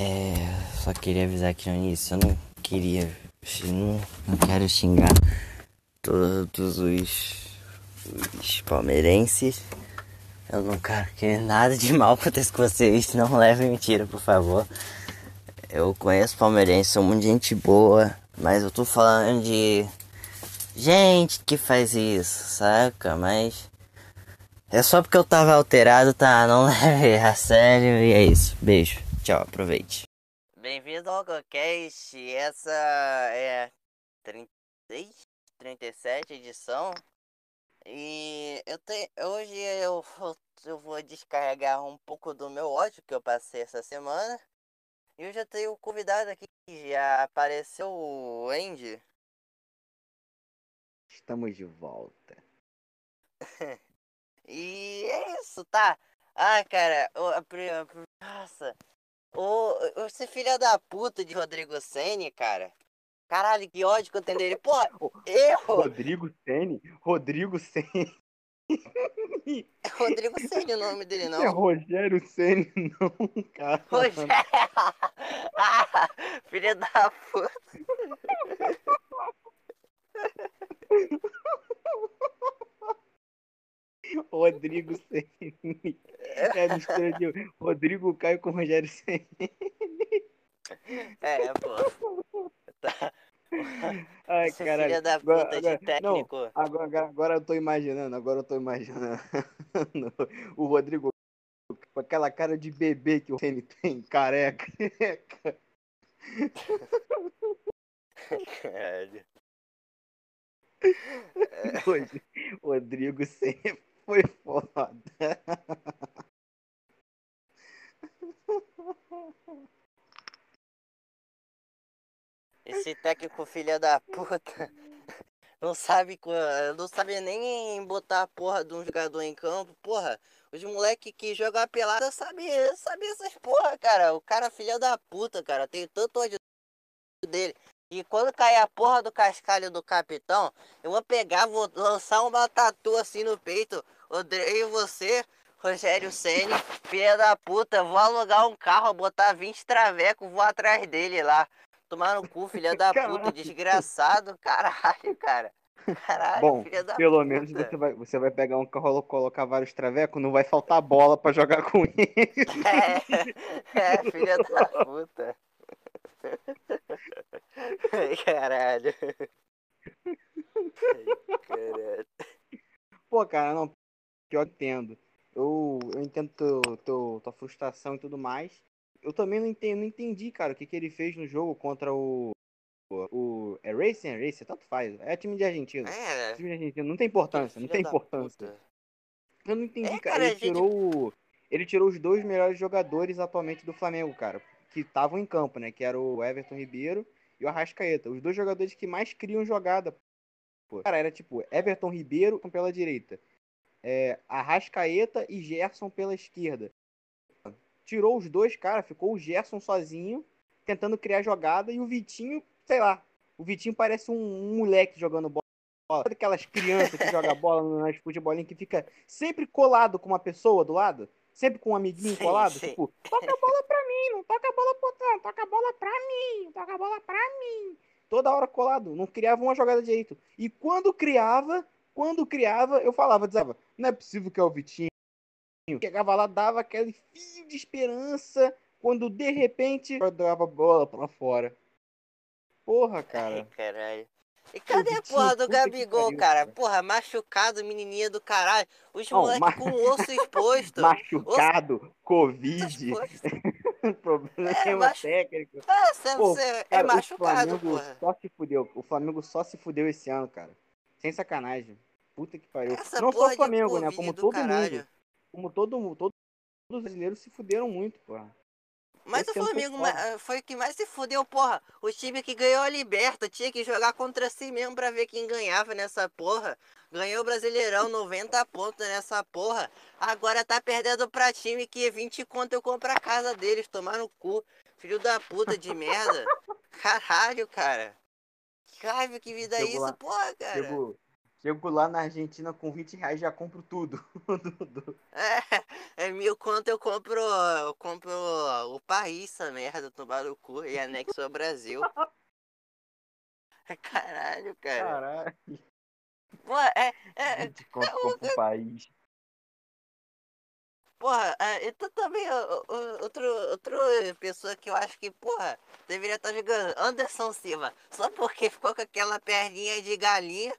É, só queria avisar aqui no início, eu não queria, não, não quero xingar todos os, os palmeirenses. Eu não quero que nada de mal aconteça com vocês, não levem mentira, por favor. Eu conheço palmeirense, sou muito gente boa, mas eu tô falando de gente que faz isso, saca? Mas é só porque eu tava alterado, tá? Não leve a sério e é isso. Beijo. Tchau, aproveite. Bem-vindo ao GoCast. Essa é 36, 37 edição. E eu te, hoje eu, eu vou descarregar um pouco do meu ódio que eu passei essa semana. E eu já tenho convidado aqui, já apareceu o Andy. Estamos de volta. e é isso, tá? Ah, cara, o, a, nossa, o, esse filho da puta de Rodrigo Senni, cara. Caralho, que ódio que eu tenho dele. Pô, erro! Rodrigo Senni? Rodrigo Senni. É Rodrigo Senni o nome dele, não? É Rogério Senni, não, cara. Rogério! Ah, filha da puta. Rodrigo Senni. É a mistura de Rodrigo Caio com Rogério Senni. É, pô. Tá. Ai, cara. Filha da puta agora, de técnico. Não, agora, agora eu tô imaginando, agora eu tô imaginando o Rodrigo com aquela cara de bebê que o Senni tem, careca. Caralho. Hoje, Rodrigo sempre foi foda. Esse técnico filha da puta não sabe, não sabe nem botar a porra de um jogador em campo. Porra, os moleque que jogam pelada sabe, sabe essas porra, cara. O cara filha da puta, cara. Tem tanto ódio dele. E quando cair a porra do cascalho do capitão, eu vou pegar, vou lançar uma tatu assim no peito. Odeio você, Rogério Senni, filha da puta. Vou alugar um carro, botar 20 travecos, vou atrás dele lá. Tomar no cu, filha da puta, desgraçado, caralho, cara. Caralho, Bom, filha da pelo puta. menos você vai, você vai pegar um carro, colocar vários travecos, não vai faltar bola pra jogar com ele. É, é filha da puta. Ai, caralho. Ai, caralho. Pô, cara, não, que entendo. Eu, eu entendo teu, teu, tua frustração e tudo mais. Eu também não entendi, não entendi, cara, o que, que ele fez no jogo contra o. O. É Racing? É Racing? Tanto faz. É time de Argentina. É, Time de Argentina. Não tem importância, não tem importância. puta. Eu não entendi, É, cara. cara, Ele gente- tirou. Ele tirou os dois melhores jogadores atualmente do Flamengo, cara. Que estavam em campo, né? Que era o Everton Ribeiro e o Arrascaeta. Os dois jogadores que mais criam jogada. Pô. Cara, era tipo Everton Ribeiro pela direita. É, Arrascaeta e Gerson pela esquerda. Tirou os dois, cara. Ficou o Gerson sozinho, tentando criar jogada. E o Vitinho, sei lá. O Vitinho parece um, moleque jogando bola. Sabe aquelas crianças que jogam bola nas futebolinhas que fica sempre colado com uma pessoa do lado? Sempre com um amiguinho Sim, colado? sim. Tipo, toca a bola pra mim, não toca a bola pro outro, toca a bola pra mim, toca a bola pra mim. Toda hora colado, não criava uma jogada direito. E quando criava, quando criava, eu falava, dizia, não é possível que é o Vitinho. Chegava lá, dava aquele fio de esperança, quando de repente dava a bola pra fora. Porra, Ai, cara. caralho. E cadê a porra do Gabigol, pariu, cara? cara. Porra, machucado, menininha do caralho. Os Não, moleque ma- com o osso exposto. Machucado, Osso Covid, problema É, machu- técnico. Ah, você, Pô, você é Cara, o machucado, Flamengo porra. só se fudeu. O Flamengo só se fudeu esse ano, cara. Sem sacanagem. Puta que pariu. Essa Não só o Flamengo, né? Covid Como do todo caralho. mundo. Como todo mundo. Todo, todos os brasileiros se fuderam muito, porra. Mas Esse o Flamengo foi o que mais se fudeu, porra. O time que ganhou a Liberta tinha que jogar contra si mesmo pra ver quem ganhava nessa porra. Ganhou o Brasileirão 90 pontos nessa porra. Agora tá perdendo pra time que 20 conto eu compro a casa deles. Tomar no cu. Filho da puta de merda. Caralho, cara. Raiva que vida é isso, porra, cara. Chego, chego lá na Argentina com 20 reais já compro tudo. É, é mil quanto eu compro. Eu compro o país, essa merda, tomar no cu e anexo ao Brasil. Caralho, cara. Caralho. É. é 20 conto compra o país. Porra, é, e tu também, outro, outra pessoa que eu acho que, porra, deveria estar jogando, Anderson Silva, só porque ficou com aquela perninha de galinha,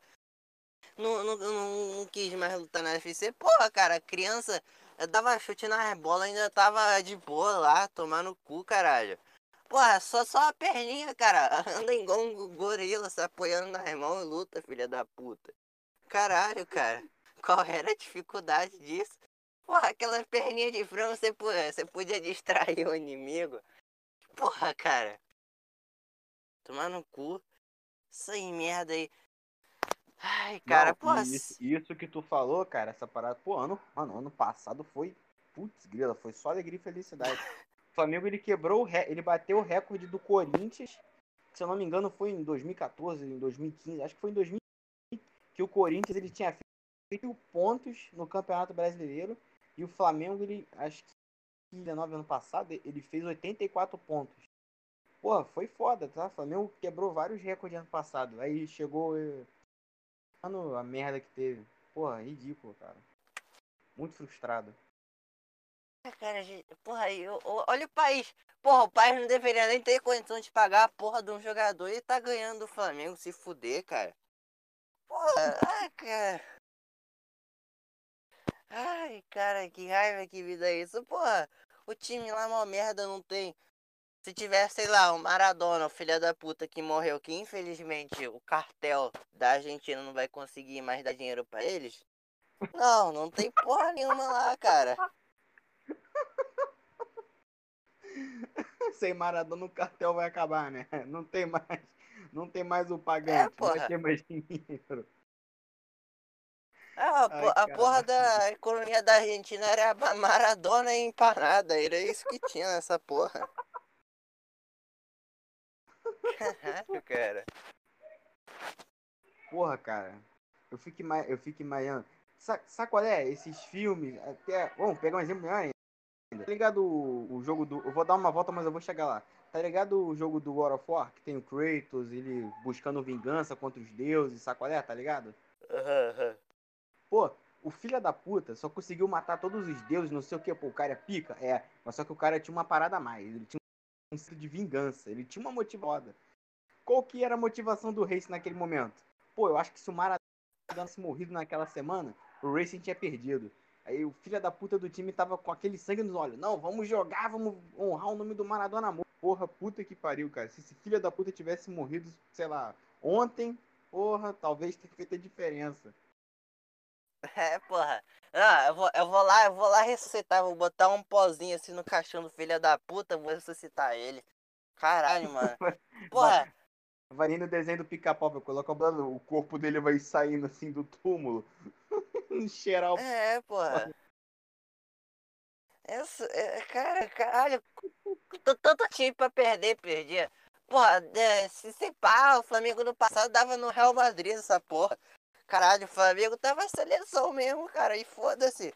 não, não, não, não quis mais lutar na UFC. Porra, cara, criança eu dava chute nas bolas, ainda tava de boa lá, tomar no cu, caralho. Porra, só, só a perninha, cara, anda igual um gorila, se apoiando nas mãos e luta, filha da puta. Caralho, cara, qual era a dificuldade disso? Porra, aquela perninha de frango você, po- você podia distrair o inimigo. Porra, cara. Tomar no cu. Aí, merda aí. Ai, cara, e isso, isso que tu falou, cara, essa parada, pô, ano, mano, ano passado foi, putz, grila, foi só alegria e felicidade. O Flamengo, ele quebrou, o re- ele bateu o recorde do Corinthians, que, se eu não me engano foi em 2014, em 2015, acho que foi em 2015, que o Corinthians, ele tinha feito pontos no Campeonato Brasileiro, e o Flamengo, ele, acho que em 19 ano passado, ele fez 84 pontos. Porra, foi foda, tá? O Flamengo quebrou vários recordes ano passado. Aí chegou eh, Mano, a merda que teve. Porra, ridículo, cara. Muito frustrado. Cara, gente, porra, aí, o- o- olha o país. Porra, o país não deveria nem ter condição de pagar a porra de um jogador e tá ganhando do Flamengo, se fuder, cara. Porra, ai, cara. Ai, cara, que raiva, que vida é isso. Porra, o time lá, uma merda, não tem. Se tivesse, sei lá, o Maradona, o filho da puta que morreu, que infelizmente o cartel da Argentina não vai conseguir mais dar dinheiro pra eles. Não, não tem porra nenhuma lá, cara. Sem Maradona o cartel vai acabar, né? Não tem mais. Não tem mais o pagante. não porra. vai ter mais dinheiro. Ah, a, Ai, po- a porra da economia da Argentina era Maradona e empanada, era isso que tinha nessa porra. Caralho, cara. Porra, cara. Eu fico, ima- eu fico imaginando. Sa- Sabe qual é? Esses filmes. Até. Vamos pegar um exemplo melhor ainda. Tá ligado o, o jogo do. Eu vou dar uma volta, mas eu vou chegar lá. Tá ligado o jogo do God of War? Que tem o Kratos, ele buscando vingança contra os deuses, sabe qual é? Tá ligado? Aham, aham. Pô, o filho da puta só conseguiu matar todos os deuses, não sei o que, pô, o cara é pica? É, mas só que o cara tinha uma parada a mais, ele tinha de vingança, ele tinha uma motivada. Qual que era a motivação do Race naquele momento? Pô, eu acho que se o Maradona tivesse morrido naquela semana, o Racing tinha perdido. Aí o filho da puta do time tava com aquele sangue nos olhos. Não, vamos jogar, vamos honrar o nome do Maradona morto. Porra, puta que pariu, cara. Se esse filho da puta tivesse morrido, sei lá, ontem, porra, talvez tenha feito a diferença. É, porra. Ah, eu vou, eu vou lá, eu vou lá ressuscitar, vou botar um pozinho assim no caixão do filho da puta, vou ressuscitar ele. Caralho, mano. Porra, Vai nem no desenho do pica-pau, vai colocar o o corpo dele vai saindo assim do túmulo. Cheirar o. é, porra. Essa, é, cara, caralho, t- tanto time pra perder, perdia. Porra, é, se se pá, o Flamengo no passado dava no Real Madrid essa porra. Caralho, o Flamengo tava seleção mesmo, cara, e foda-se.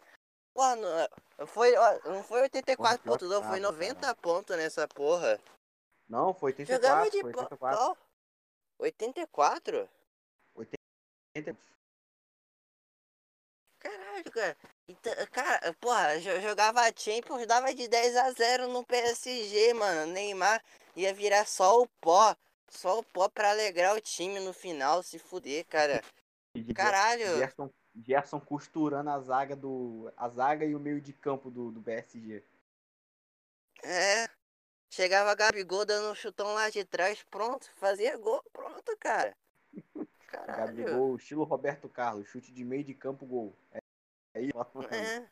Porra, não foi, não foi 84 Porra, pontos, não, foi tava, 90 pontos nessa porra. Não, foi Jogava 84. de Foi pau. 84. pau. 84? 80. Caralho, cara. Então, cara, porra, jo- jogava Champions, dava de 10 a 0 no PSG, mano. Neymar ia virar só o pó. Só o pó pra alegrar o time no final, se fuder, cara. Caralho. Gerson, Gerson costurando a zaga do. A zaga e o meio de campo do, do PSG. É. Chegava Gabigol dando um chutão lá de trás, pronto. Fazia gol, pronto, cara. Caralho. Gabigol, estilo Roberto Carlos, chute de meio de campo, gol. É, é isso. É,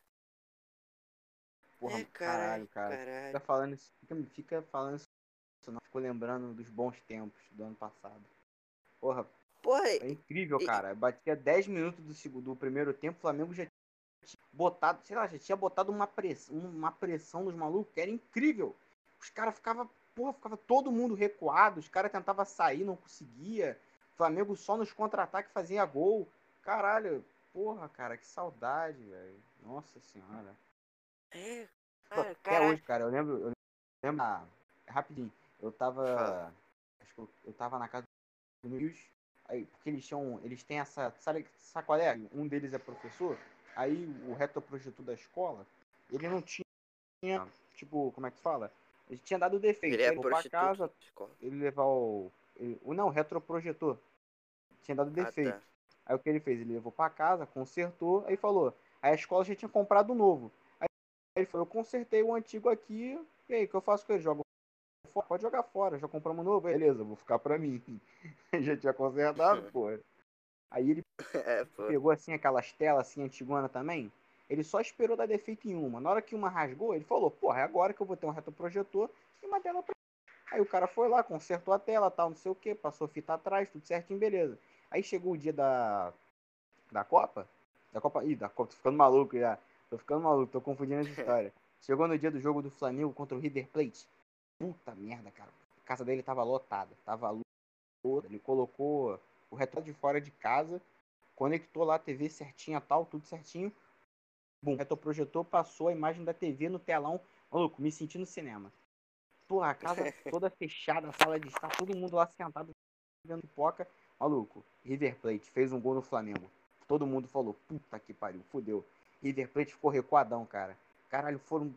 Porra, é, caralho, cara. caralho. Fica falando isso, fica, fica falando isso, não. Ficou lembrando dos bons tempos do ano passado. Porra, Porra, é incrível, e- cara. Batia 10 minutos do, segundo, do primeiro tempo, o Flamengo já tinha botado, sei lá, já tinha botado uma pressão, uma pressão nos malucos, que era incrível. Os caras ficavam, porra, ficava todo mundo recuado, os caras tentavam sair, não conseguia. O Flamengo só nos contra-ataques fazia gol. Caralho, porra, cara, que saudade, velho. Nossa senhora. É, cara, Até hoje, cara, eu lembro. Eu lembro ah, rapidinho. Eu tava. Acho que eu, eu tava na casa dos meus. Porque eles tinham. Eles têm essa. Sabe, sabe qual é? Um deles é professor. Aí o retroprojetor da escola, ele não tinha. Tipo, como é que fala? Ele tinha dado defeito. Ele Aí é casa, ele levar o. ele- o não, o retroprojetor. Tinha dado Ah, defeito. tá. Aí o que ele fez? Ele levou pra casa, consertou, aí falou. Aí a escola já tinha comprado um novo. Aí ele falou, eu consertei o antigo aqui, e aí, o que eu faço com ele? Jogo fora? Pode jogar fora, já compramos um novo. Beleza, vou ficar pra mim. já tinha consertado, pô. Aí ele É, pegou assim aquelas telas assim antigona também. Ele só esperou dar defeito em uma. Na hora que uma rasgou, ele falou, porra, é agora que eu vou ter um retroprojetor e uma tela pra. Aí o cara foi lá, consertou a tela, tal, não sei o que, passou fita atrás, tudo certinho, beleza. Aí chegou o dia da. Da Copa. Da Copa. Ih, da Copa, tô ficando maluco já. Tô ficando maluco, tô confundindo as histórias. Chegou no dia do jogo do Flamengo contra o River Plate. Puta merda, cara. A casa dele tava lotada. Tava lotada. Ele colocou o retrato de fora de casa, conectou lá a TV certinha, tal, tudo certinho. Bum, retroprojetor passou a imagem da TV no telão. Maluco, me senti no cinema. Porra, a casa toda fechada, a sala de estar, todo mundo lá sentado vendo pipoca. Maluco, River Plate fez um gol no Flamengo. Todo mundo falou, puta que pariu, fudeu. River Plate ficou recuadão, cara. Caralho, foram,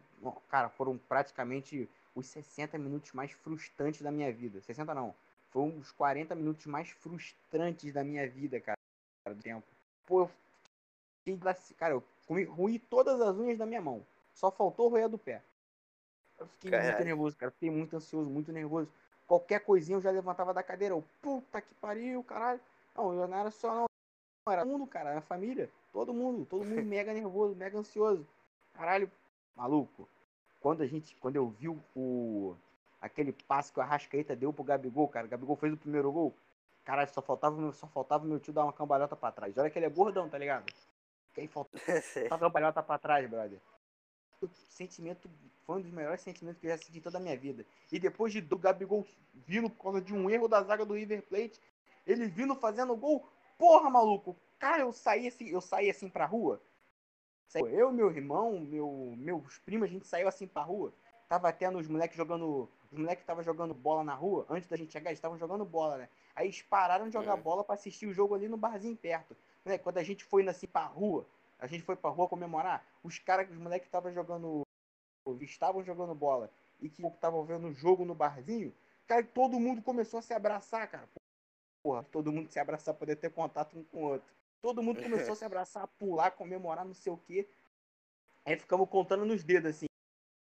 cara, foram praticamente os 60 minutos mais frustrantes da minha vida. 60 não. Foram os 40 minutos mais frustrantes da minha vida, cara, do tempo. Pô, eu fiquei, glaci- cara, eu comi, ruí todas as unhas da minha mão. Só faltou roer do pé. Eu fiquei muito nervoso, cara. Fiquei muito ansioso, muito nervoso. Qualquer coisinha eu já levantava da cadeira. Eu, puta que pariu, caralho. Não, eu não era só não. Não, Era todo mundo, cara. Era a família. Todo mundo. Todo mundo mega nervoso, mega ansioso. Caralho, maluco. Quando a gente. Quando eu vi o. Aquele passe que o Arrascaeta deu pro Gabigol, cara. O Gabigol fez o primeiro gol. Caralho, só faltava, só faltava meu tio dar uma cambalhota pra trás. Olha que ele é gordão, tá ligado? Que aí faltava a cambalhota pra trás, brother. O sentimento foi um dos melhores sentimentos que eu já senti toda a minha vida. E depois de do Gabigol vindo por causa de um erro da zaga do River Plate, ele vindo fazendo gol, porra, maluco. Cara, eu saí assim, eu saí assim pra rua. Eu, meu irmão, meu, meus primos, a gente saiu assim pra rua. Tava tendo os moleques jogando. Os moleques tava jogando bola na rua. Antes da gente chegar, eles estavam jogando bola, né? Aí eles pararam de jogar Uhum. bola pra assistir o jogo ali no barzinho perto. Né? Quando a gente foi assim pra rua, a gente foi pra rua comemorar, os caras, os moleques estavam jogando. estavam jogando bola e que estavam vendo o jogo no barzinho, cara, todo mundo começou a se abraçar, cara. Porra, todo mundo se abraçar, poder ter contato um com o outro. Todo mundo começou a se abraçar, pular, comemorar, não sei o quê. Aí ficamos contando nos dedos, assim.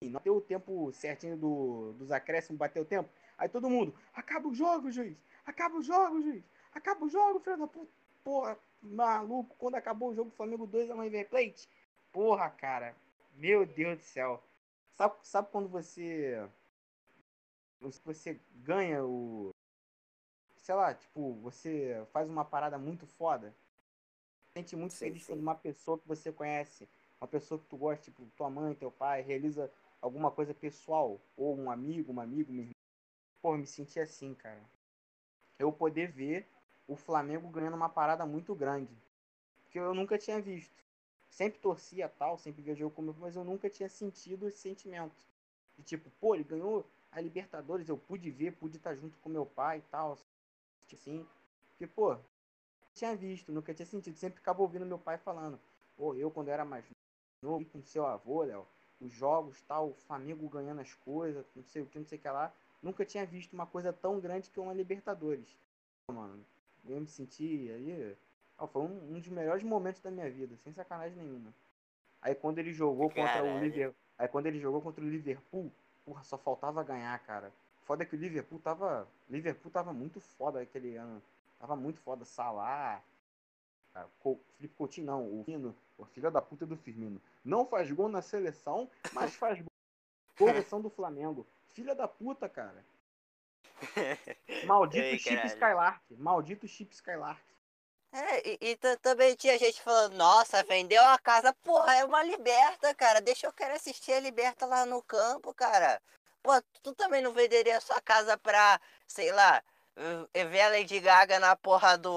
Não deu o tempo certinho do, dos acréscimos, bateu o tempo. Aí todo mundo, acaba o jogo, juiz! Acaba o jogo, juiz! Acaba o jogo, filho da puta! Porra, maluco, quando acabou o jogo, Flamengo 2 a River Plate. Porra, cara. Meu Deus do céu. Sabe, sabe quando você. Você ganha o. Sei lá, tipo, você faz uma parada muito foda. Sente muito Sim, feliz sim. quando uma pessoa que você conhece, uma pessoa que tu gosta, tipo, tua mãe, teu pai, realiza alguma coisa pessoal. Ou um amigo, um amigo, meu irmão. Pô, eu me senti assim, cara. Eu poder ver o Flamengo ganhando uma parada muito grande. Que eu nunca tinha visto. Sempre torcia tal, sempre via jogo comigo, mas eu nunca tinha sentido esse sentimento. De tipo, pô, ele ganhou a Libertadores, eu pude ver, pude estar junto com meu pai e tal. Assim. Porque, pô, tinha visto, nunca tinha sentido. Sempre ficava ouvindo meu pai falando. Pô, eu quando era mais novo, com seu avô, Léo, os jogos tal, o Flamengo ganhando as coisas, não sei o que, não sei o que lá. Nunca tinha visto uma coisa tão grande que uma Libertadores. Mano, eu me senti aí. foi um, um dos melhores momentos da minha vida, sem sacanagem nenhuma. Aí quando ele jogou contra o Caralho. Liverpool. Aí quando ele jogou contra o Liverpool, porra, só faltava ganhar, cara. Foda que o Liverpool tava. Liverpool tava muito foda aquele ano. Tava muito foda. Salah. ah, Co- Felipe Coutinho não, o Firmino, o filho da puta do Firmino. Não faz gol na seleção, mas faz gol na seleção do Flamengo. Filha da puta, cara. Maldito Ei, Chip. Skylark. Maldito Chip Skylark. É, e, e ta- também tinha gente falando, nossa, vendeu a casa, porra, é uma liberta, cara. Deixa eu querer assistir a liberta lá no campo, cara. Pô, tu também não venderia a sua casa pra, sei lá, ver a Lady Gaga na porra do.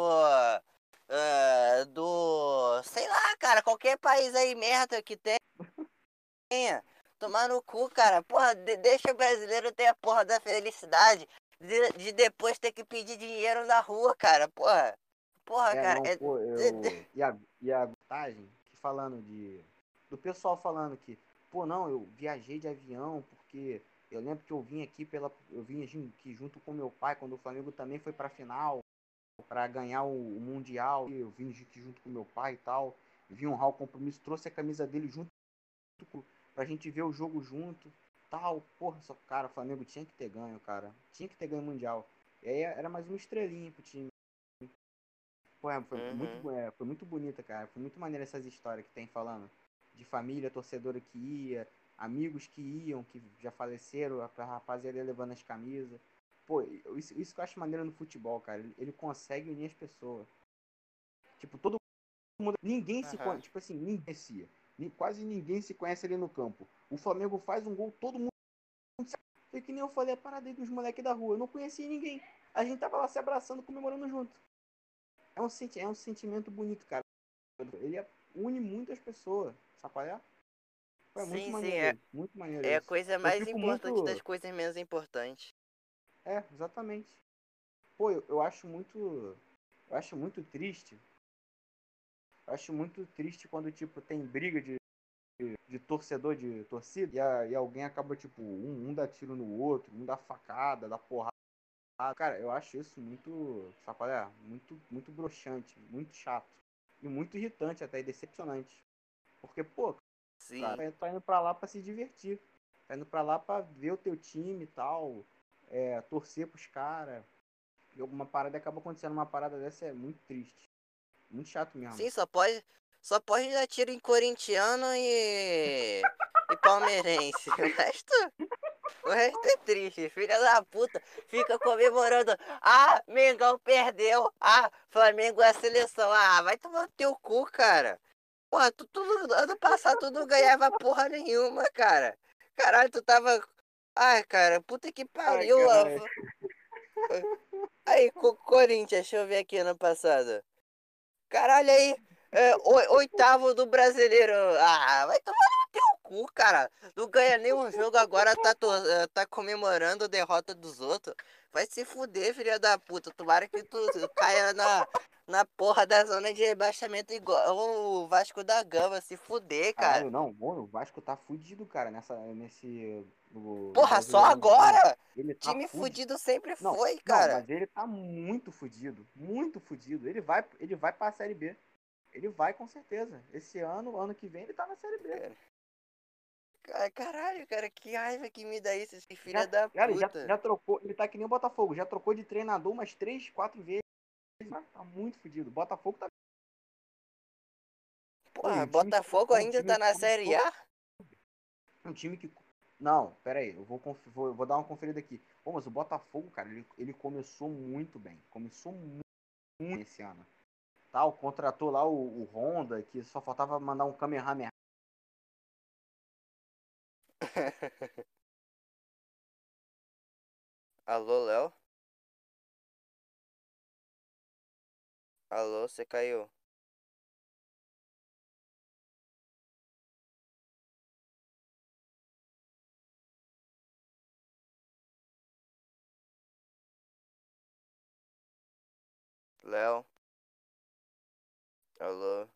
eh, do. sei lá, cara, qualquer país aí merda que tem. Tomar no cu, cara. Porra, de, deixa o brasileiro ter a porra da felicidade de, de, depois ter que pedir dinheiro na rua, cara. Porra. Porra, É, cara. não, é- pô, eu- E a, e a vantagem, que falando de. Do pessoal falando que, pô, não, eu viajei de avião porque eu lembro que eu vim aqui pela. Eu vim aqui junto com meu pai quando o Flamengo também foi pra final pra ganhar o, o Mundial. Eu vim aqui junto com meu pai e tal. Vi um Raul compromisso, trouxe a camisa dele junto com- pra gente ver o jogo junto. Tal, porra, só, cara, o Flamengo tinha que ter ganho, cara. Tinha que ter ganho o Mundial. E aí era mais uma estrelinha pro time. Pô, foi, Uhum. muito, é, foi muito bonita, cara. Foi muito maneiro essas histórias que tem falando. De família, torcedora que ia, amigos que iam, que já faleceram, a rapaziada ia levando as camisas. Pô, isso, isso que eu acho maneiro no futebol, cara. Ele, ele consegue unir as pessoas. Tipo, todo mundo. Ninguém se Aham. conhece. Tipo assim, ninguém conhecia. Quase ninguém se conhece ali no campo. O Flamengo faz um gol, todo mundo. Foi que nem eu falei a parada aí dos moleques da rua. Eu não conhecia ninguém. A gente tava lá se abraçando, comemorando junto. É um, senti é um sentimento bonito, cara. Ele une muitas pessoas. Sabe qual é? É Sim, muito sim, maneiro. é- isso, Muito maneiro. É a coisa mais importante muito- das coisas menos importantes. É, exatamente. Pô, eu, eu acho muito. Eu acho muito triste. Eu acho muito triste quando, tipo, tem briga de, de, de torcedor de torcida e, a- e alguém acaba, tipo, um, um dá tiro no outro, um dá facada, dá porrada. Cara, eu acho isso muito. Sabe qual é? Muito, muito broxante, muito chato. E muito irritante até, e decepcionante. Porque, pô, Sim. cara, tá indo pra lá pra se divertir. Tá indo pra lá pra ver o teu time e tal. É, torcer pros caras. E alguma parada acaba acontecendo uma parada dessa é muito triste. Muito chato mesmo. Sim, só pode, só pode dar tiro em corintiano e, e palmeirense. O resto, o resto é triste. Filha da puta fica comemorando. Ah, Mengão perdeu. Ah, Flamengo é a seleção. Ah, vai tomar no teu cu, cara. Porra, tu, tu, ano passado tu não ganhava porra nenhuma, cara. Caralho, tu tava. Ai, cara, puta que pariu. caralho. Aí, Co- Corinthians, deixa eu ver aqui ano passado. Caralho, aí, é, o- oitavo do brasileiro. Ah, vai tomar no teu cu, cara. Não ganha nenhum jogo agora, tá, eh, tá comemorando a derrota dos outros. Vai se fuder, filha da puta. Tomara que tu caia na, na porra da zona de rebaixamento igual o Vasco da Gama. Se fuder, cara. Caralho, não, mano, o Vasco tá fudido, cara, nessa, nesse. no Porra, só agora? Ele tá Time fudido. fudido sempre Não, foi, não, cara. mas ele tá muito fudido. Muito fudido. Ele vai, ele vai pra Série B. Ele vai com certeza. Esse ano, ano que vem, ele tá na Série B. Cara, Ca- Caralho, cara, que raiva que me dá isso, esse filho Já- da Cara, já, puta. já trocou. Ele tá que nem o Botafogo. Já trocou de treinador umas três, quatro vezes. Tá muito fudido. O Botafogo tá. Time- Botafogo o ainda time tá na Série A? um time que. Não, pera aí. Eu vou, vou, vou dar uma conferida aqui. Pô, mas o Botafogo, cara, ele, ele começou muito bem. Começou muito bem esse ano. Tal, contratou lá o, o Honda, que só faltava mandar um Kamehameha. Alô, Léo? Alô, você caiu? Léo? Alô?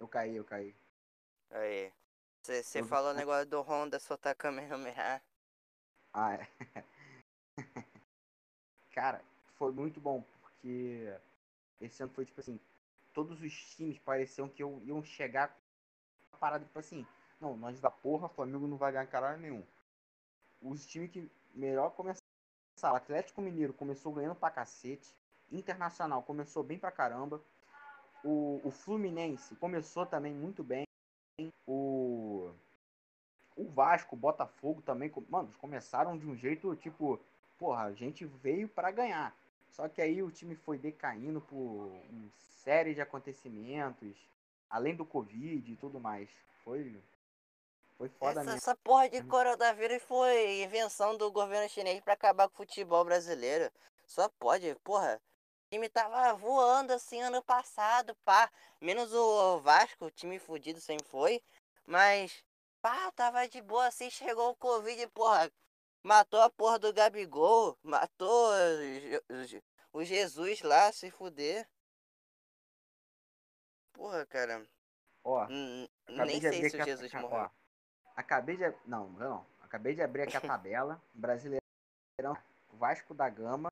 Eu caí, eu caí. Aí. Você Eu- falou o negócio do Honda soltar Kamehameha. Ah, é. Cara, foi muito bom, porque esse ano foi tipo assim, todos os times pareciam que iam, iam chegar parada tipo assim, não, nós da porra, Flamengo não vai ganhar caralho nenhum. Os times que melhor começaram, Atlético Mineiro começou ganhando pra cacete, Internacional começou bem pra caramba, o, o Fluminense começou também muito bem. O, o Vasco, o Botafogo também. Mano, começaram de um jeito tipo, porra, a gente veio para ganhar. Só que aí o time foi decaindo por uma série de acontecimentos, além do Covid e tudo mais. Foi foi foda essa, mesmo. Essa porra de coronavírus foi invenção do governo chinês para acabar com o futebol brasileiro. Só pode, porra. O time tava voando assim ano passado, pá. Menos o Vasco, o time fudido sempre foi. Mas, pá, tava de boa assim. Chegou o Covid, porra. Matou a porra do Gabigol. Matou o Jesus lá, se fuder. Porra, cara. Ó, nem sei se o Jesus a... morreu. Ó, acabei de. Não, não. Acabei de abrir aqui a tabela. Brasileirão, Vasco da Gama,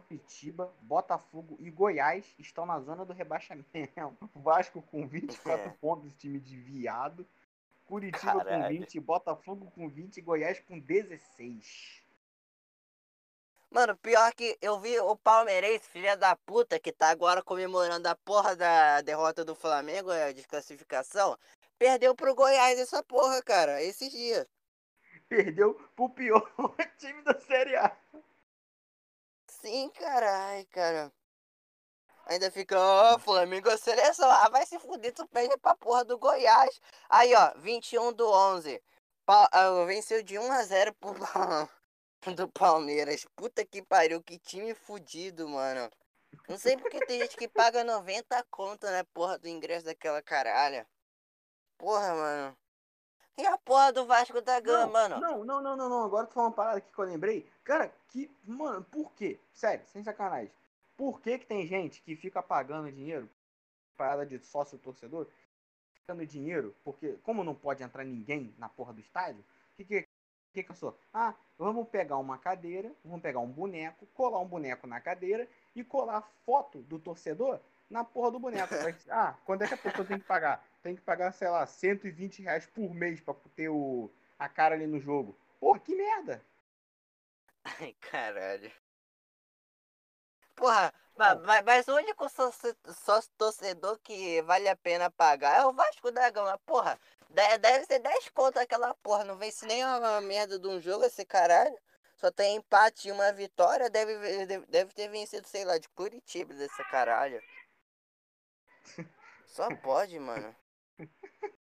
Pitiba, Botafogo e Goiás estão na zona do rebaixamento. Vasco com 24 é. pontos, time de viado. Curitiba Caralho. com 20, Botafogo com 20 e Goiás com 16. Mano, pior que eu vi o palmeirense, filha da puta, que tá agora comemorando a porra da derrota do Flamengo, a desclassificação, perdeu pro Goiás essa porra, cara, esses dias. Perdeu pro pior time da Série A. Sim, carai, cara. Ainda fica, ó, oh, Flamengo é seleção. Ah, vai se fuder, tu perde pra porra do Goiás. Aí, ó, 21 do 11. Pa uh, venceu de 1 a 0 pro do Palmeiras. Puta que pariu, que time fudido, mano. Não sei porque tem gente que paga 90 conto, né, porra, do ingresso daquela caralha. Porra, mano. E a porra do Vasco da Gama, mano? Não, não, não, não, não. Agora tu falou uma parada aqui que eu lembrei. Cara, que. Mano, por quê? Sério, sem sacanagem. Por que, que tem gente que fica pagando dinheiro? Parada de sócio torcedor? Ficando dinheiro, porque como não pode entrar ninguém na porra do estádio, o que, que que que eu sou? Ah, vamos pegar uma cadeira, vamos pegar um boneco, colar um boneco na cadeira e colar foto do torcedor na porra do boneco. ah, quando é que a pessoa tem que pagar? Tem que pagar, sei lá, 120 reais por mês pra ter o, a cara ali no jogo. Porra, que merda! Ai, caralho. Porra, mas, mas, o único sócio, sócio torcedor que vale a pena pagar é o Vasco da Gama. Porra, deve ser 10 conto aquela porra. Não vence nem uma merda de um jogo esse caralho. Só tem empate e uma vitória. Deve, deve, deve ter vencido, sei lá, de Curitiba dessa caralho. Só pode, mano.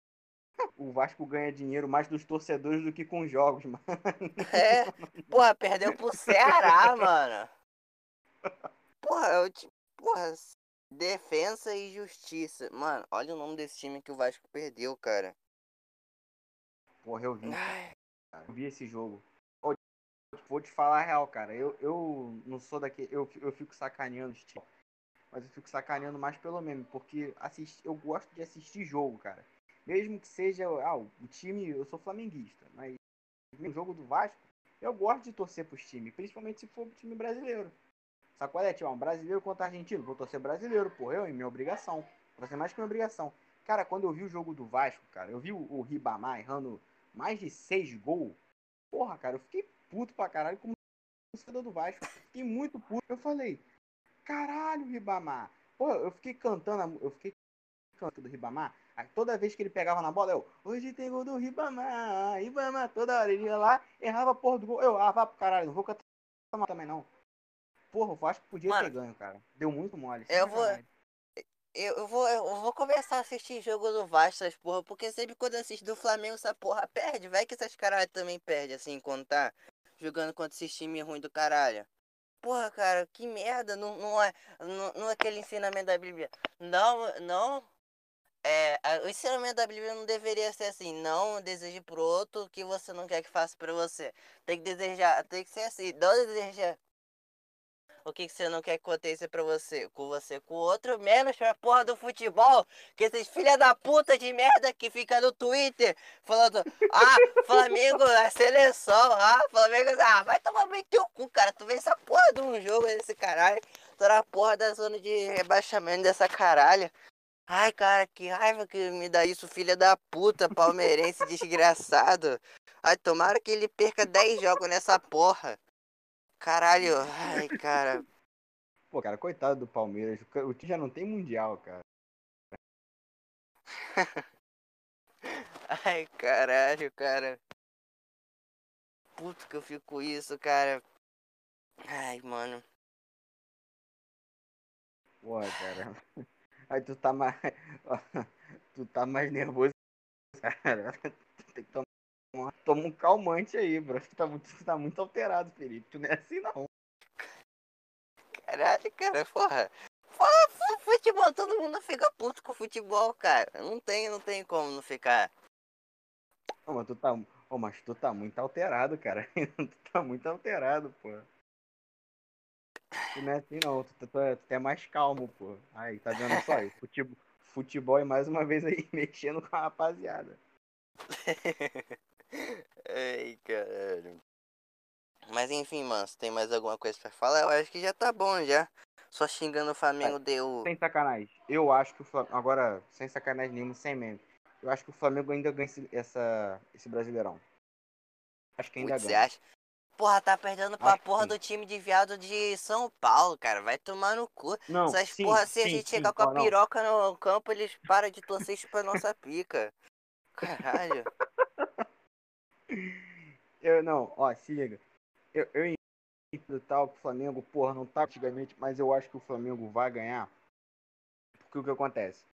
O Vasco ganha dinheiro mais dos torcedores do que com jogos, mano. É, porra, perdeu pro Ceará, mano. Porra, eu, porra, defesa e justiça. Mano, olha o nome desse time que o Vasco perdeu, cara. Porra, eu vi. Eu vi esse jogo. Vou te falar a real, cara. Eu, eu não sou daqui. Eu, eu fico sacaneando esse time. Mas eu fico sacaneando mais pelo meme. Porque assist, eu gosto de assistir jogo, cara. Mesmo que seja. Ah, o time. Eu sou flamenguista. Mas no jogo do Vasco, eu gosto de torcer pros times. Principalmente se for pro time brasileiro. Sabe qual é, tio? Um brasileiro contra argentino. Vou torcer brasileiro, porra. Eu, em minha obrigação. Vou ser mais que minha obrigação. Cara, quando eu vi o jogo do Vasco, cara, eu vi o, o Ribamar errando mais de seis gols. Porra, cara, eu fiquei puto pra caralho como torcedor do Vasco. Fiquei muito puto. Eu falei, caralho, Ribamar. Pô, eu fiquei cantando, eu fiquei cantando do Ribamar. Aí, toda vez que ele pegava na bola, eu, hoje tem gol do Ribamar, Ribamar, toda hora ele ia lá, errava a porra do gol. Eu, ah, vá pro caralho, não vou cantar também não. Porra, o Vasco podia Mano, ter ganho, cara. Deu muito mole. Eu vou, eu vou, eu vou começar a assistir jogo do Vasco, essas porra, porque sempre quando eu assisto do Flamengo, essa porra perde. Vai que essas caralho também perde, assim, quando tá jogando contra esses times ruins do caralho. Porra, cara, que merda, não, não, é, não, não é aquele ensinamento da Bíblia. Não, não, é, o ensinamento da Bíblia não deveria ser assim, não deseje pro outro o que você não quer que faça pra você. Tem que desejar, tem que ser assim, não deseja o que, que você não quer que aconteça pra você, com você, com o outro, menos pra porra do futebol, que esses filha da puta de merda que fica no Twitter falando, ah, Flamengo é seleção, ah, Flamengo, ah, vai tomar bem teu cu, cara, tu vê essa porra de um jogo desse caralho, tô na porra da zona de rebaixamento dessa caralho. Ai, cara, que raiva que me dá isso, filha da puta, palmeirense desgraçado. Ai, tomara que ele perca 10 jogos nessa porra. Caralho, ai, cara. Pô, cara, coitado do Palmeiras. O time já não tem mundial, cara. Ai, caralho, cara. Puto que eu fico com isso, cara. Ai, mano. Pô, cara. Aí tu tá mais. Tu tá mais nervoso, cara. Tem que tomar. Toma um calmante aí, bro. Tu tá muito, tá muito alterado, Felipe. Tu não é assim não. Caralho, cara, porra. Porra, futebol, todo mundo fica puto com futebol, cara. Não tem, não tem como não ficar. Ô, mas tu tá. Ô, mas tu tá muito alterado, cara. tu tá muito alterado, pô. Tu não é assim não, tu, tu, tu, é, tu é mais calmo, pô. Aí, tá vendo só aí? Futebol, futebol e mais uma vez aí mexendo com a rapaziada. Ai, caralho. Mas enfim, mano, se tem mais alguma coisa pra falar, eu acho que já tá bom já. Só xingando o Flamengo deu. Sem sacanagem. Eu acho que o Flamengo. Agora, sem sacanagem nenhuma, sem meme. Eu acho que o Flamengo ainda ganha esse, essa, esse Brasileirão. Acho que ainda Putz, você ganha. acha? Porra, tá perdendo pra Acho porra sim. do time de viado de São Paulo, cara. Vai tomar no cu. Não, Essas sim, porra, se a sim, gente sim, chegar com a não. piroca no campo, eles param de torcer pra nossa pica. Caralho. Eu não, ó, se liga. Eu, eu entendo tal que o Flamengo, porra, não tá antigamente, mas eu acho que o Flamengo vai ganhar. Porque o que acontece?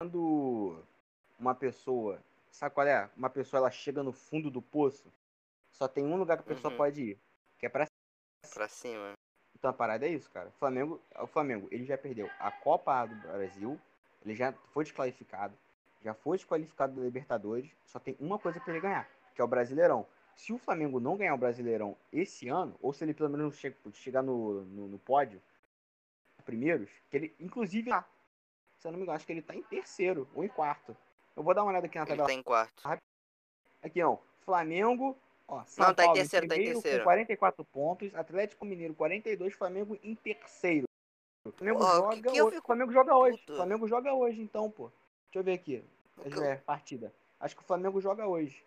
Quando uma pessoa, sabe qual é? Uma pessoa ela chega no fundo do poço, só tem um lugar que a pessoa Uhum. pode ir, que é pra Pra cima. Então a parada é isso, cara. O Flamengo, o Flamengo, ele já perdeu a Copa do Brasil, ele já foi desqualificado, já foi desqualificado da Libertadores, só tem uma coisa pra ele ganhar, que é o Brasileirão. Se o Flamengo não ganhar o Brasileirão esse ano, ou se ele pelo menos che- chegar no, no, no pódio, primeiros, que ele, inclusive, tá, se eu não me engano, acho que ele tá em terceiro ou em quarto. Eu vou dar uma olhada aqui na Ele tabela. tá em quarto. Aqui, ó. Flamengo, ó. São Não, tá em Paulo terceiro, tá em primeiro terceiro. com 44 pontos. Atlético Mineiro 42, Flamengo em terceiro. O Flamengo Porra, o joga que que hoje. fico Flamengo joga hoje. puto? Flamengo joga hoje, então, pô. Deixa eu ver aqui. É, partida. Acho que o Flamengo joga hoje.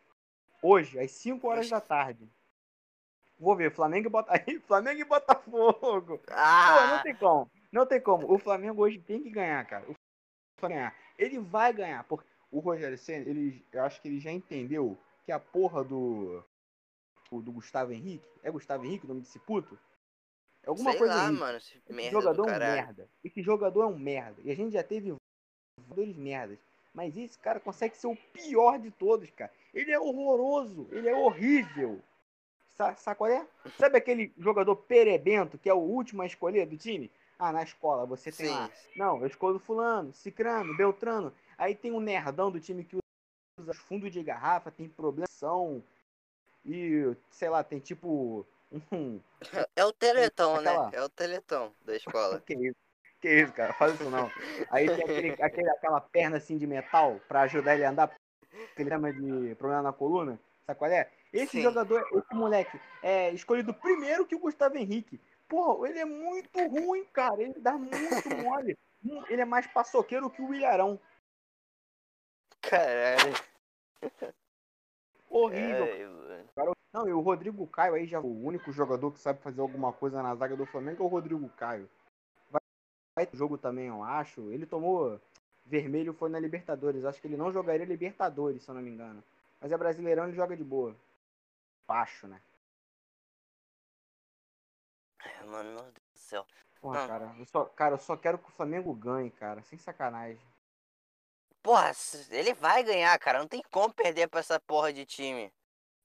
Hoje, às 5 horas Acho- da tarde. Vou ver, Flamengo e Botafogo. Flamengo e Botafogo. Pô, não Ah! tem como. Não tem como. O Flamengo hoje tem que ganhar, cara. O Flamengo ganhar. Ele vai ganhar. Porque o Rogério Senna, ele, eu acho que ele já entendeu que a porra do. do Gustavo Henrique. É Gustavo Henrique o nome desse puto? É alguma Sei coisa lá, Henrique. mano. Esse Esse jogador do é um merda. Esse jogador é um merda. E a gente já teve jogadores merdas. Mas esse cara consegue ser o pior de todos, cara. Ele é horroroso. Ele é horrível. Sa sabe qual é? Sabe aquele jogador perebento que é o último a escolher do time? Ah, na escola você tem Sim. lá. Não, eu escolho fulano, cicrano, beltrano. Aí tem um nerdão do time que usa fundo de garrafa, tem problema e, sei lá, tem tipo um, É o Teleton, né? É o Teleton da escola. Que isso? Que isso, cara? Faz isso não. Aí tem aquele, aquele- aquela perna assim de metal pra ajudar ele a andar, porque ele chama de problema na coluna. Sabe qual é? Esse Sim. jogador, esse moleque, é escolhido primeiro que o Gustavo Henrique. Pô, ele é muito ruim, cara. Ele dá muito mole. Ele é mais paçoqueiro que o Ilharão. Caralho. Horrível. Mano. Não, e o Rodrigo Caio aí já o único jogador que sabe fazer alguma coisa na zaga do Flamengo é o Rodrigo Caio. Vai, vai jogo também, eu acho. Ele tomou vermelho foi na Libertadores. Acho que ele não jogaria Libertadores, se eu não me engano. Mas é brasileirão, ele joga de boa. Baixo, né? Ai, Mano, meu Deus do céu. Porra, Não. cara, eu só, cara, eu só quero que o Flamengo ganhe, cara. Sem sacanagem. Porra, ele vai ganhar, cara. Não tem como perder pra essa porra de time.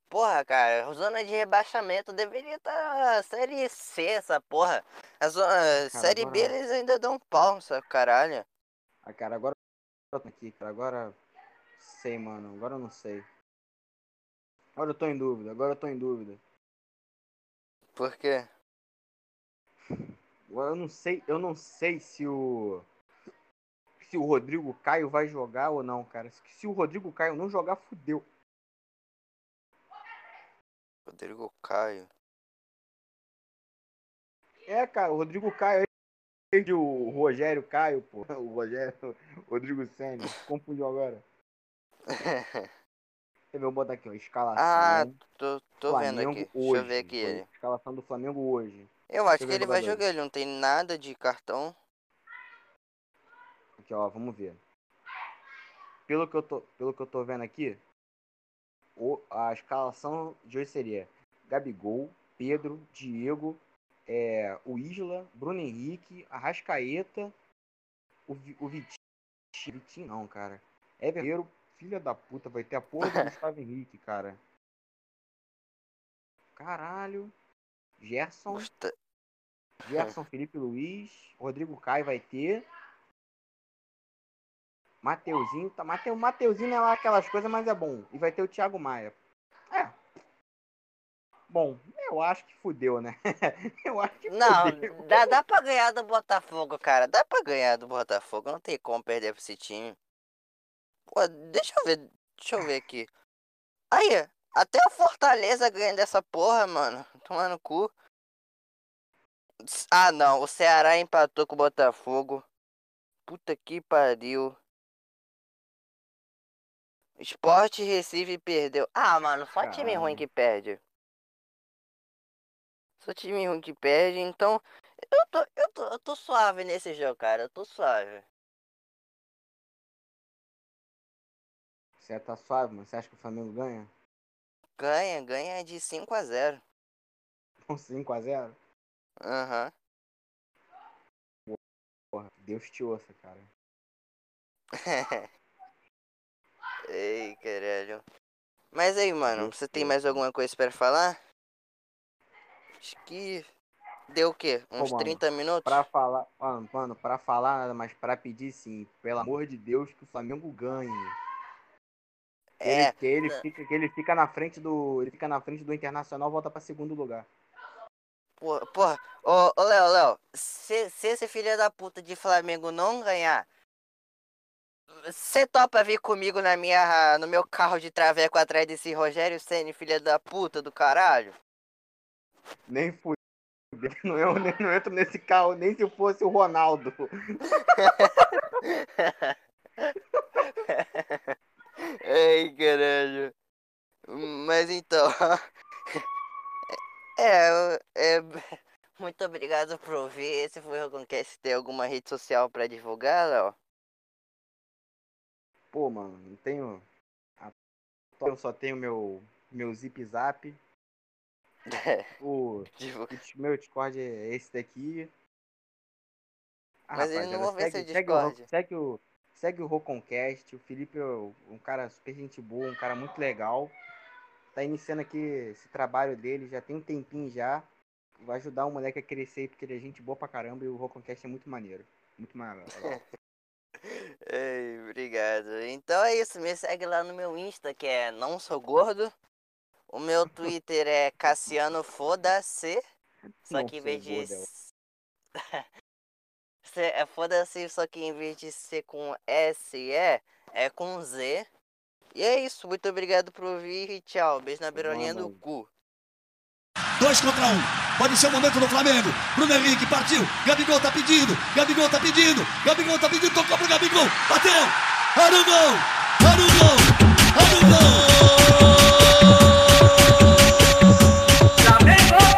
Porra, cara, zona de rebaixamento deveria estar série C, essa porra. A zona, série B agora- eles ainda dão pau, essa caralho. Ah, cara, agora eu tô aqui, cara. Agora sei, mano. Agora eu não sei. Agora eu tô em dúvida. Agora eu tô em dúvida. Por quê? Agora eu não sei, eu não sei se o se o Rodrigo Caio vai jogar ou não, cara. Se, o Rodrigo Caio não jogar, fudeu. Rodrigo Caio. É, cara, o Rodrigo Caio é o Rogério Caio, pô. O Rogério, Rodrigo Senna. Confundiu agora. Eu vou botar aqui, ó, escalação. ah, tô, tô vendo aqui. Hoje. Deixa eu ver aqui ele. Escalação do Flamengo hoje. Eu acho que ele vai jogar, ele não tem nada de cartão. Aqui, ó, vamos ver. pelo que eu tô, pelo que eu tô vendo aqui, o, a escalação de hoje seria Gabigol, Pedro, Diego, é, o Isla, Bruno Henrique, Arrascaeta, o, o Vitinho. Vitinho não, cara. Everton, filha da puta, vai ter a porra do Gustavo Henrique, cara. Caralho. Gerson. Gusta- Gerson, Felipe Luiz. Rodrigo Caio vai ter. Mateuzinho. Tá, Mateu, Mateuzinho é lá aquelas coisas, mas é bom. E vai ter o Thiago Maia. Bom, eu acho que fudeu, né? eu acho que Não, fudeu. dá, dá pra ganhar do Botafogo, cara. Dá pra ganhar do Botafogo. Não tem como perder pra esse time. Pô, deixa eu ver. Deixa eu ver aqui. Aí, até o Fortaleza ganha dessa porra, mano. Tomando cu. Ah, não. O Ceará empatou com o Botafogo. Puta que pariu. Esporte Recife perdeu. Ah, mano, só time ruim que perde. Só time ruim que perde, então. Eu tô, eu tô, eu tô suave nesse jogo, cara. Eu tô suave. Você tá suave, mano? Você acha que o Flamengo ganha? Ganha, ganha de 5 a 0. Com 5x0? Aham. Porra, Deus te ouça, cara. Ei, caralho. Mas aí, mano, Deus você te tem mais alguma coisa pra falar? Acho que. Deu o quê? Uns mano, 30 minutos? Pra falar, mano, mano, pra falar nada, mas pra pedir sim, pelo amor de Deus, que o Flamengo ganhe. É, ele, que ele fica, que ele fica na frente do, ele fica na frente do Internacional, volta pra segundo lugar. Porra, porra. Ô, ô Léo, Léo, se, se esse filho da puta de Flamengo não ganhar, você topa vir comigo na minha, no meu carro de traveco atrás desse Rogério Ceni, filha da puta do caralho? Nem fui. Não, eu nem- não entro nesse carro, nem se fosse o Ronaldo. Ai, caralho. Mas então. É, é. Muito obrigado por ouvir. Esse foi o Roncast. Tem alguma rede social pra divulgar, Léo? Pô, mano, não tenho. Eu só tenho meu, meu zip zap. O, Divulga. o meu Discord é esse daqui. Ah, Mas ele não rapaziada, ouve seu segue, segue, Discord. segue o Segue o Roconcast. O Felipe é um cara super gente boa, um cara muito legal. Tá iniciando aqui esse trabalho dele, já tem um tempinho já. Vai ajudar o moleque a crescer, porque ele é gente boa pra caramba e o Roconcast é muito maneiro. Muito maneiro. Ei, obrigado. Então é isso, me segue lá no meu Insta, que é Não Sou Gordo. O meu Twitter é Cassiano Foda-se. Só que em vez de. é é Foda-se, só que em vez de ser com S e E, é com Z. E é isso, muito obrigado por ouvir e tchau. Beijo na beirolinha do cu. Dois contra um. Pode ser o momento do Flamengo. Bruno Henrique partiu. Gabigol tá pedindo. Gabigol tá pedindo. Gabigol tá pedindo. Tocou pro Gabigol. Bateu. Olha o gol. Olha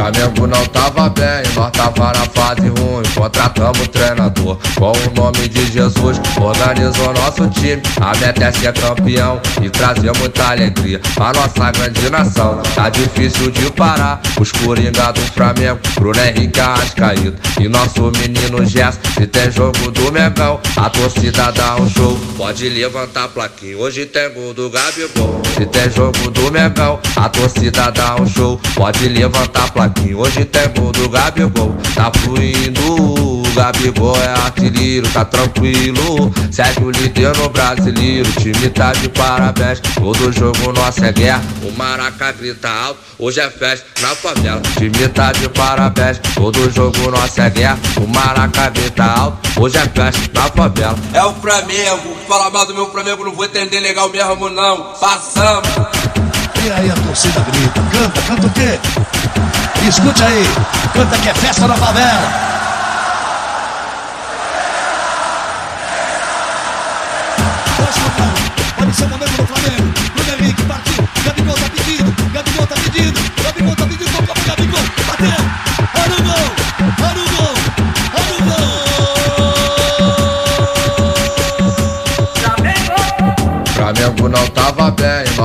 Flamengo não tava bem, nós tava na fase ruim. Contratamos treinador com o nome de Jesus. Organizou nosso time, a meta é ser campeão e trazer muita alegria pra nossa grande nação. Tá difícil de parar os coringa do Flamengo, Bruno Henrique Arrascaído e nosso menino Gerson. Se tem jogo do Megão, a torcida dá um show. Pode levantar a plaquinha, hoje tem gol do Gabigol. Se tem jogo do Megão, a torcida dá um show. Pode levantar a plaquinha, hoje tem gol do Gabigol. Tá fluindo, Gabigol é artilheiro, tá tranquilo. Segue o líder no brasileiro, time tá de parabéns. Todo jogo nosso é guerra, o Maraca grita alto. Hoje é festa na favela, time tá de parabéns. Todo jogo nosso é guerra, o Maraca grita alto. Hoje é festa na favela. É o Flamengo, fala mal do meu Flamengo, não vou entender legal mesmo não. Passamos. E aí a torcida grita. Canta, canta o quê? Escute aí. Canta que é festa na favela. Ser o momento do Flamengo. Bruno Henrique partiu. Gabigol tá pedindo. Gabigol tá pedindo. Gabigol tá pedindo.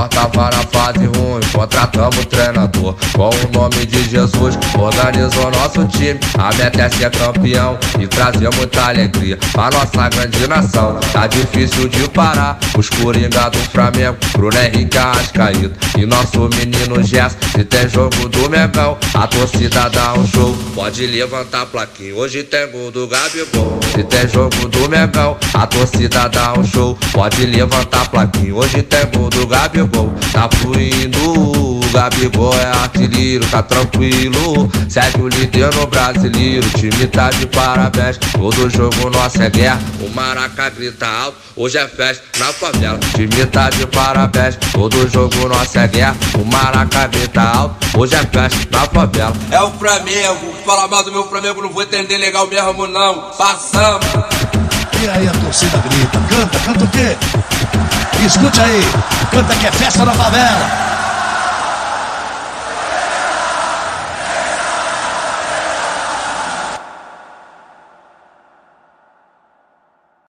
Tava na fase ruim, contratamos treinador. Com o nome de Jesus, organizou nosso time. A meta é ser campeão e trazer muita alegria pra nossa grande nação. Tá difícil de parar, os coringa do Flamengo, Bruno Henrique Arrascaído e nosso menino Gerson. Se tem jogo do Megão, a torcida dá um show. Pode levantar a plaquinha, hoje tem gol do Gabigol. Se tem jogo do Megão, a torcida dá um show. Pode levantar a plaquinha, hoje tem gol do Gabigol. Tá fluindo. Gabigol é artilheiro, tá tranquilo. Segue o líder no brasileiro, time tá de parabéns. Todo jogo nosso é guerra, o Maraca grita alto. Hoje é festa na favela, time tá de parabéns. Todo jogo nosso é guerra, o Maraca grita alto. Hoje é festa na favela. É o Flamengo, fala mal do meu Flamengo, não vou entender legal mesmo não. Passamos. E aí a torcida grita, canta, canta o quê? Escute aí, canta que é festa na favela.